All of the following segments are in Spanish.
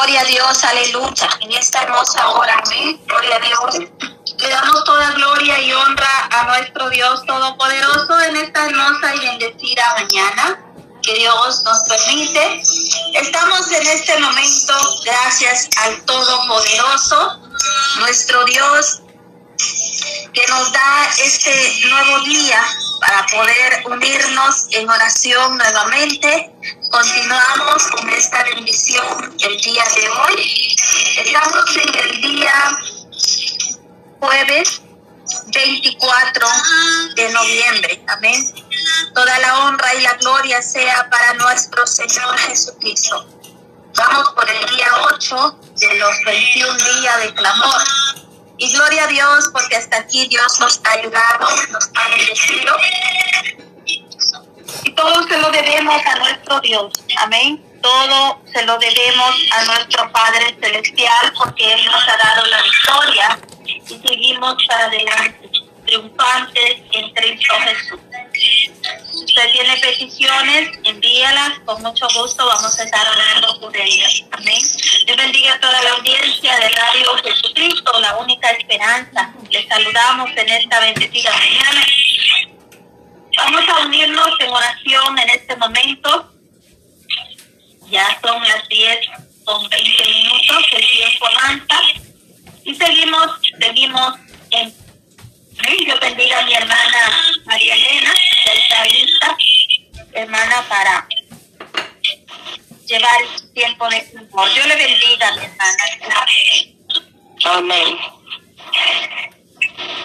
Gloria a Dios, aleluya. En esta hermosa hora, amén. Gloria a Dios. Le damos toda gloria y honra a nuestro Dios Todopoderoso en esta hermosa y bendecida mañana que Dios nos permite. Estamos en este momento, gracias al Todopoderoso, nuestro Dios, que nos da este nuevo día para poder unirnos en oración nuevamente. Continuamos con esta bendición el día de hoy. Estamos en el día jueves 24 de noviembre. Amén. Toda la honra y la gloria sea para nuestro Señor Jesucristo. Vamos por el día 8 de los 21 días de clamor. Y gloria a Dios porque hasta aquí Dios nos ha ayudado, nos ha bendecido. Y todo se lo debemos a nuestro Dios. Amén. Todo se lo debemos a nuestro Padre Celestial porque Él nos ha dado la victoria y seguimos para adelante, triunfantes en Cristo Jesús. Si usted tiene peticiones, envíalas. Con mucho gusto vamos a estar orando por ellas. Amén. Dios bendiga a toda la audiencia de Radio Jesucristo, la única esperanza. Saludamos en esta bendecida mañana. Vamos a unirnos en oración en este momento. Ya son las 10 con 20 minutos, el tiempo avanza. Y seguimos, seguimos en Dios bendiga a mi hermana María Elena, está lista, hermana, para llevar tiempo de amor. Dios le bendiga mi hermana. Amén.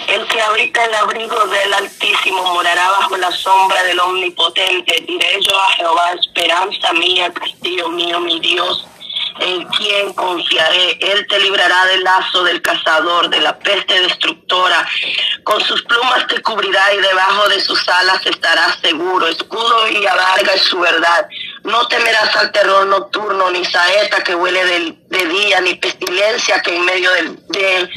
El que habita el abrigo del Altísimo morará bajo la sombra del Omnipotente. Diré yo a Jehová, esperanza mía, castillo mío, mi Dios en quien confiaré. Él te librará del lazo del cazador, de la peste destructora. Con sus plumas te cubrirá y debajo de sus alas estarás seguro. Escudo y alarga es su verdad. No temerás al terror nocturno, ni saeta que huele de, día, ni pestilencia que en medio de,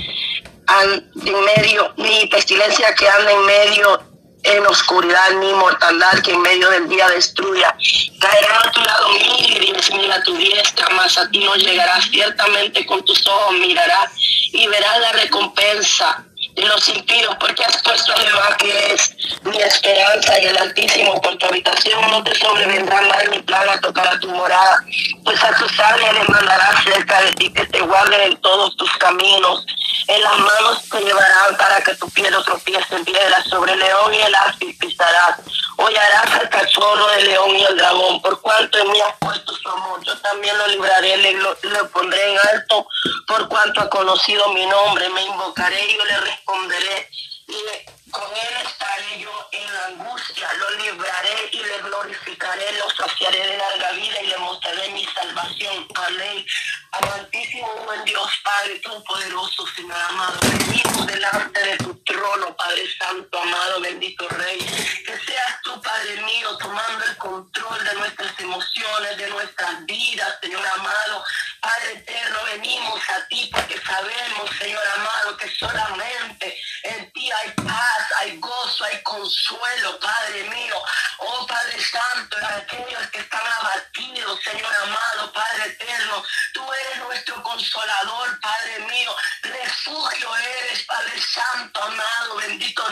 en medio, ni pestilencia que anda en medio en oscuridad ni mortandad que en medio del día destruya. Caerá a tu lado mil y diez mil a tu diestra, mas a ti no llegará ciertamente con tus ojos, mirarás y verás la recompensa los impíos, porque has puesto a Jehová que es mi esperanza y el Altísimo por tu habitación, no te sobrevendrá mal ni plaga tocará tu morada, pues a tus ángeles le mandará cerca de ti que te guarden en todos tus caminos en las manos te llevarán para que tu pie no tropiece en piedra. Sobre el león y el áspid pisarás. Hollarás al cachorro del león y el dragón. Por cuanto en mí has puesto su amor, yo también lo libraré, le, le pondré en alto. Por cuanto ha conocido mi nombre, me invocaré y yo le responderé. Y con él estaré yo en la angustia, lo libraré y le glorificaré, lo saciaré de larga vida y le mostraré mi salvación. Amén. Amantísimo buen Dios, Padre poderoso, Señor amado, venimos delante de tu trono, Padre Santo, amado, bendito Rey. Que seas tú, Padre mío, tomando el control de nuestras emociones, de nuestras vidas, Señor amado. Padre eterno, venimos a ti porque sabemos, Señor amado, que solamente en ti hay paz hay gozo, hay consuelo, Padre mío. Oh Padre Santo, aquellos que están abatidos, Señor amado, Padre eterno, tú eres nuestro consolador, Padre mío. Refugio eres, Padre Santo, amado, bendito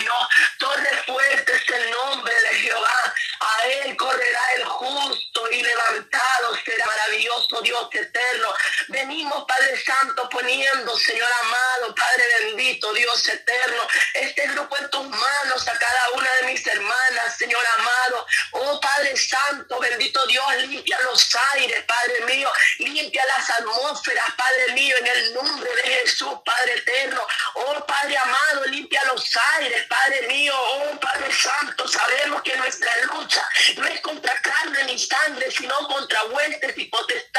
Santo, poniendo, Señor amado, Padre bendito, Dios eterno, este grupo en tus manos a cada una de mis hermanas, Señor amado. Oh Padre Santo, bendito Dios, limpia los aires, Padre mío, limpia las atmósferas, Padre mío, en el nombre de Jesús, Padre eterno. Oh Padre amado, limpia los aires, Padre mío. Oh Padre Santo, sabemos que nuestra lucha no es contra carne ni sangre, sino contra huestes y potestades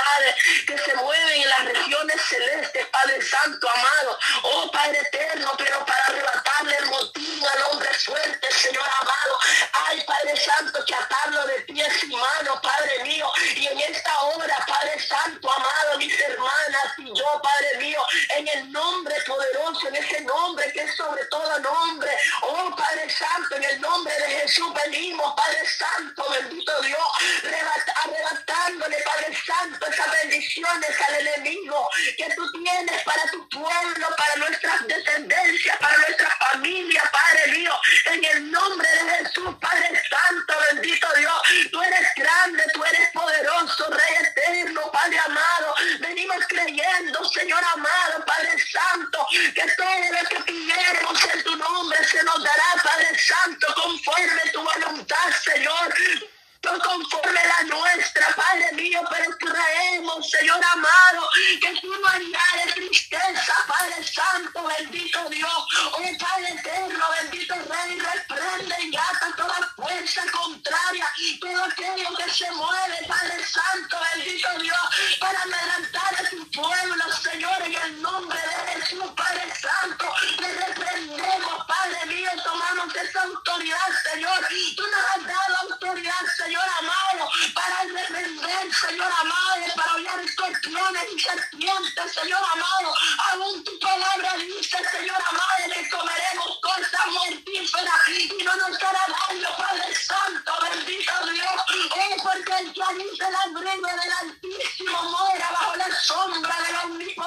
que se mueven en las regiones celestes, Padre Santo amado. Oh Padre eterno, pero para arrebatarle el motivo al hombre fuerte, Señor amado. Ay, Padre Santo, que atarlo de pies y manos, Padre mío. Y en esta hora, Padre Santo amado y yo, Padre mío, en el nombre poderoso, en ese nombre que es sobre todo nombre. Oh Padre Santo, en el nombre de Jesús venimos, Padre Santo, bendito Dios, arrebatándole, Padre Santo, esas bendiciones al enemigo que tú tienes para tu pueblo, para nuestras descendencias, para nuestra familia, Padre mío, en el nombre de Jesús, nombre de Jesús, Padre Santo, le reprendemos, Padre mío, tomamos esa autoridad, Señor, tú nos has dado autoridad, Señor amado, para defender, Señor amado, para hollar escorpiones y serpientes, Señor amado, aún tu palabra dice, Señor amado, que comeremos cosas mortíferas y no nos hará daño, Padre Santo, bendito Dios, es porque el que habita el abrigo del Altísimo mora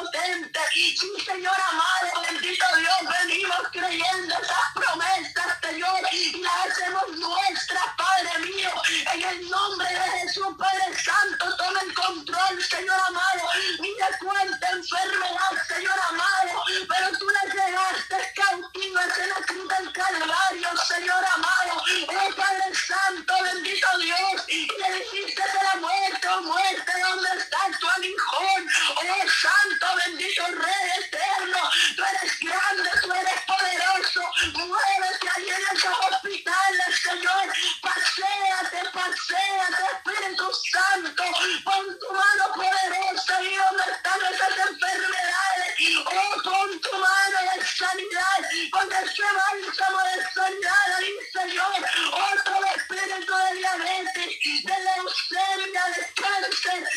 Omnipotente. Sí, Señor amado, bendito Dios, venimos creyendo esas promesas, Señor, y las hacemos nuestras, Padre mío, en el nombre de Jesús, Padre Santo, toma el control, Señor amado. Mira cuánta enfermedad, Señor amado, pero tú le llegaste cautivas en la cruz del Calvario, Señor amado. Oh Padre Santo, bendito Dios, y le dijiste de la muerte, oh muerte, ¿dónde está tu aguijón? Oh Santo, bendito Rey eterno, tú eres grande, tú eres poderoso, muévete ahí en esos hospitales, Señor, paséate, paséate, Espíritu Santo, pon tu mano poderosa y donde están esas enfermedades, oh, pon tu mano de sanidad, con ese bálsamo de sanidad ahí, Señor, todo espíritu de diabetes, de leucemia, de cáncer,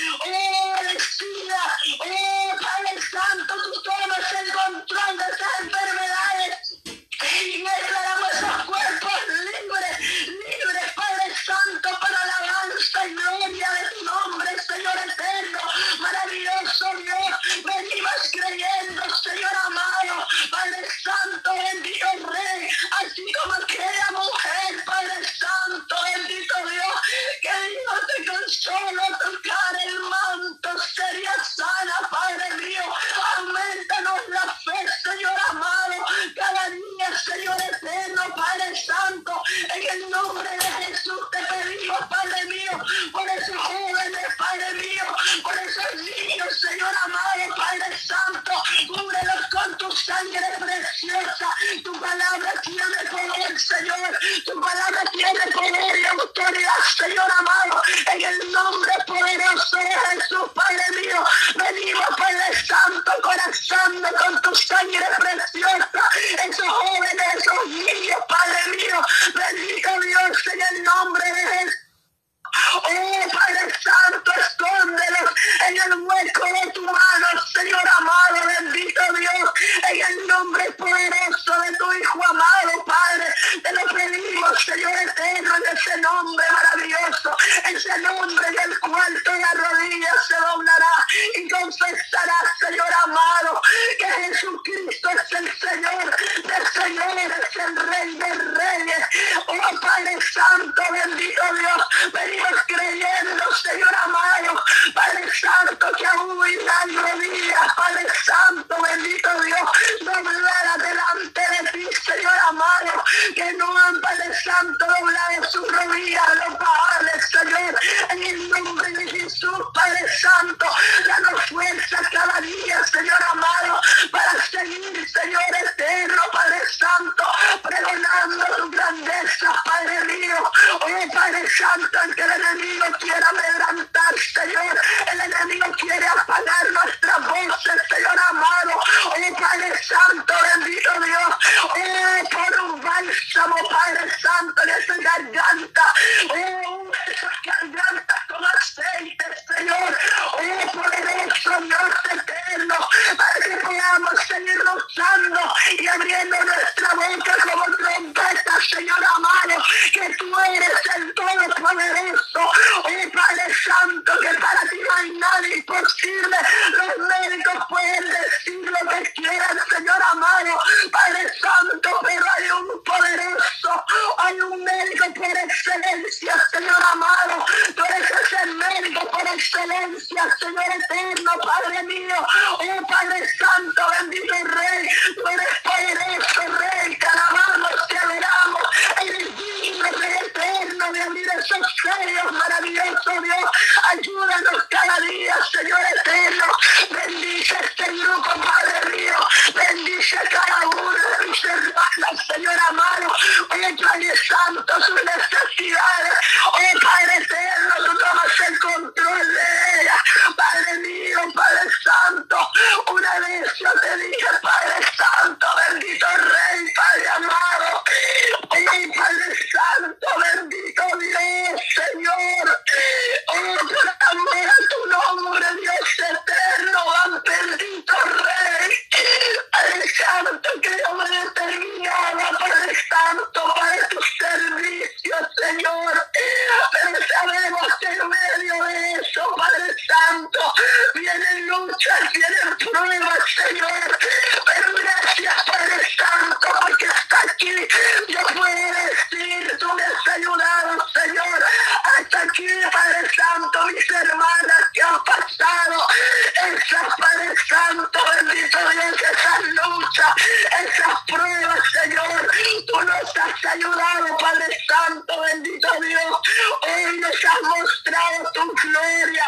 gloria.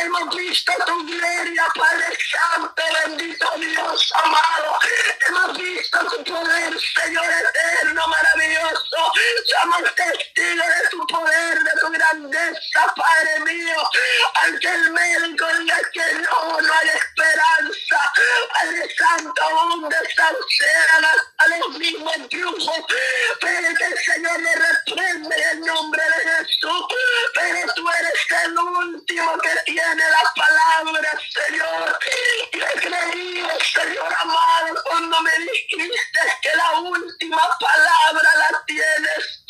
Hemos visto tu gloria, Padre Santo, bendito Dios amado. de las palabras, Señor. Yo he creído, Señor amado, cuando me dijiste que la última palabra la tienes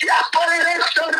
gracias por el.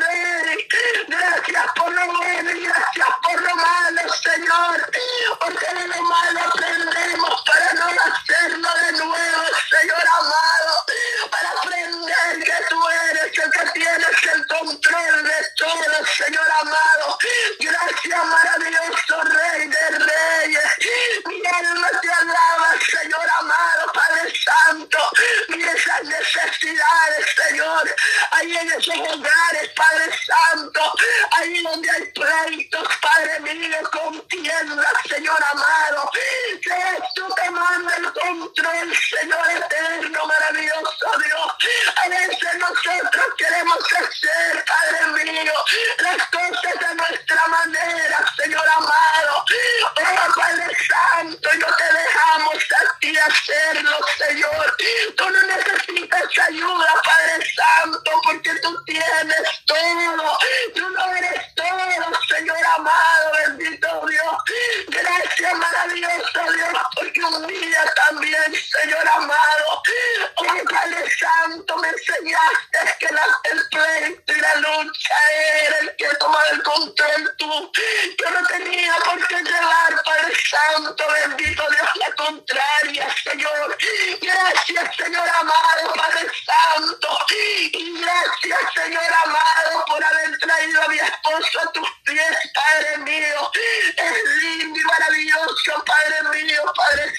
era el que tomaba el control tú. Yo no tenía por qué llevar, Padre Santo, bendito Dios, la contraria, Señor. Gracias, Señor amado, Padre Santo. Y gracias, Señor amado, por haber traído a mi esposo a tus pies, Padre mío. Es lindo y maravilloso, Padre mío, Padre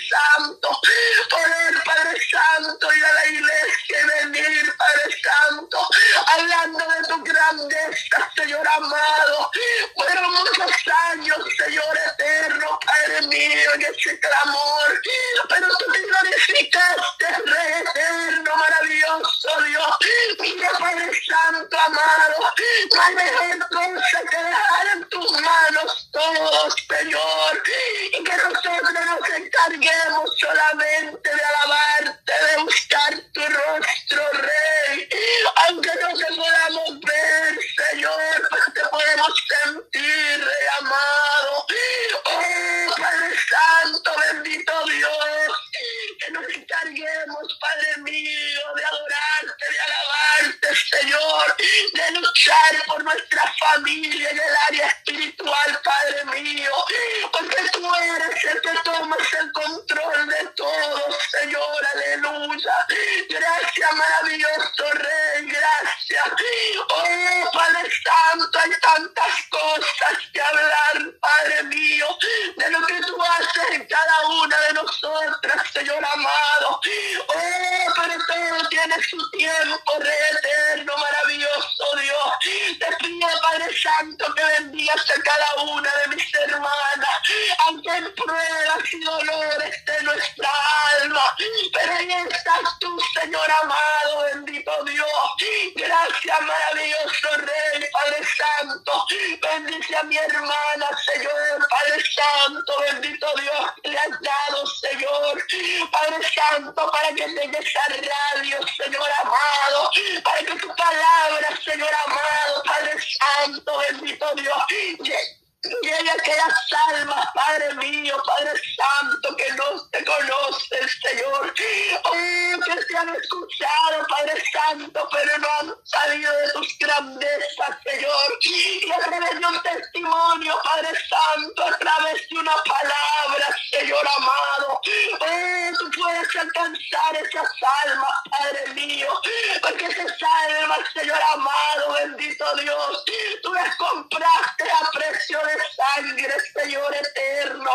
Santo, amado. Mejor cosa que dejar en tus manos todos, Señor. Y que nosotros nos encarguemos solamente de alabarte, Santo, hay Amado, bendito Dios. Gracias, maravilloso Rey, Padre Santo. Bendice a mi hermana, Señor, Padre Santo, bendito Dios, le has dado, Señor. Padre Santo, para que tenga esa radio, Señor amado, para que tu palabra, Señor amado, Padre Santo, bendito Dios, Llegue aquellas almas, Padre mío, Padre Santo, que no te conocen, Señor. Oh, que te han escuchado, Padre Santo, pero no han salido de tus grandezas, Señor. Y a través de un testimonio, Padre Santo, a través de una palabra, Señor amado. Oh, tú puedes alcanzar esas almas, Padre mío. Porque esas almas, Señor amado, bendito Dios, tú las compraste a precio de sangre, Señor eterno.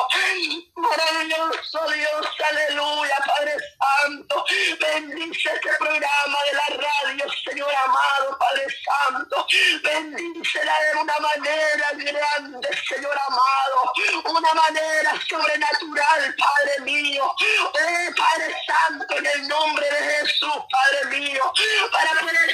Maravilloso Dios, aleluya, Padre Santo. Bendice este programa de la radio, Señor amado, Padre Santo. Bendícela de una manera grande, Señor amado. Una manera sobrenatural, Padre mío. Oh, Padre Santo, en el nombre de Jesús, Padre mío. Para poder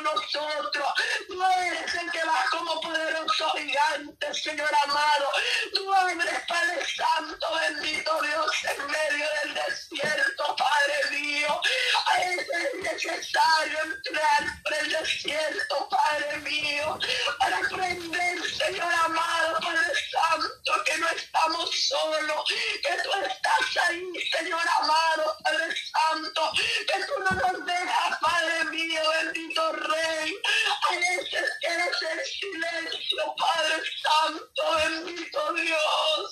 nosotros. Tú eres el que va como poderoso gigante, Señor amado. Tú eres Padre Santo, bendito Dios, en medio del desierto, Padre mío. Es necesario entrar por el desierto, Padre mío, para aprender, Señor amado, no estamos solos, que tú estás ahí, Señor amado, Padre Santo, que tú no nos dejas, Padre mío, bendito Rey. A veces eres el silencio, Padre Santo, bendito Dios.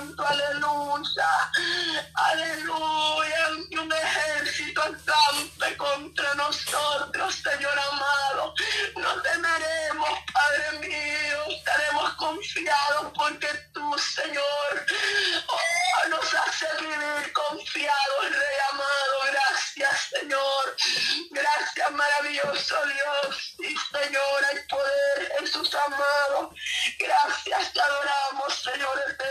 Aleluya, aleluya, y un ejército acampe contra nosotros, Señor amado. No temeremos, Padre mío, estaremos confiados porque tú, Señor, oh, nos hace vivir confiados, Rey amado. Gracias, Señor. Gracias, maravilloso Dios. Y sí, Señor, el poder en sus amados. Gracias, te adoramos, Señor. Este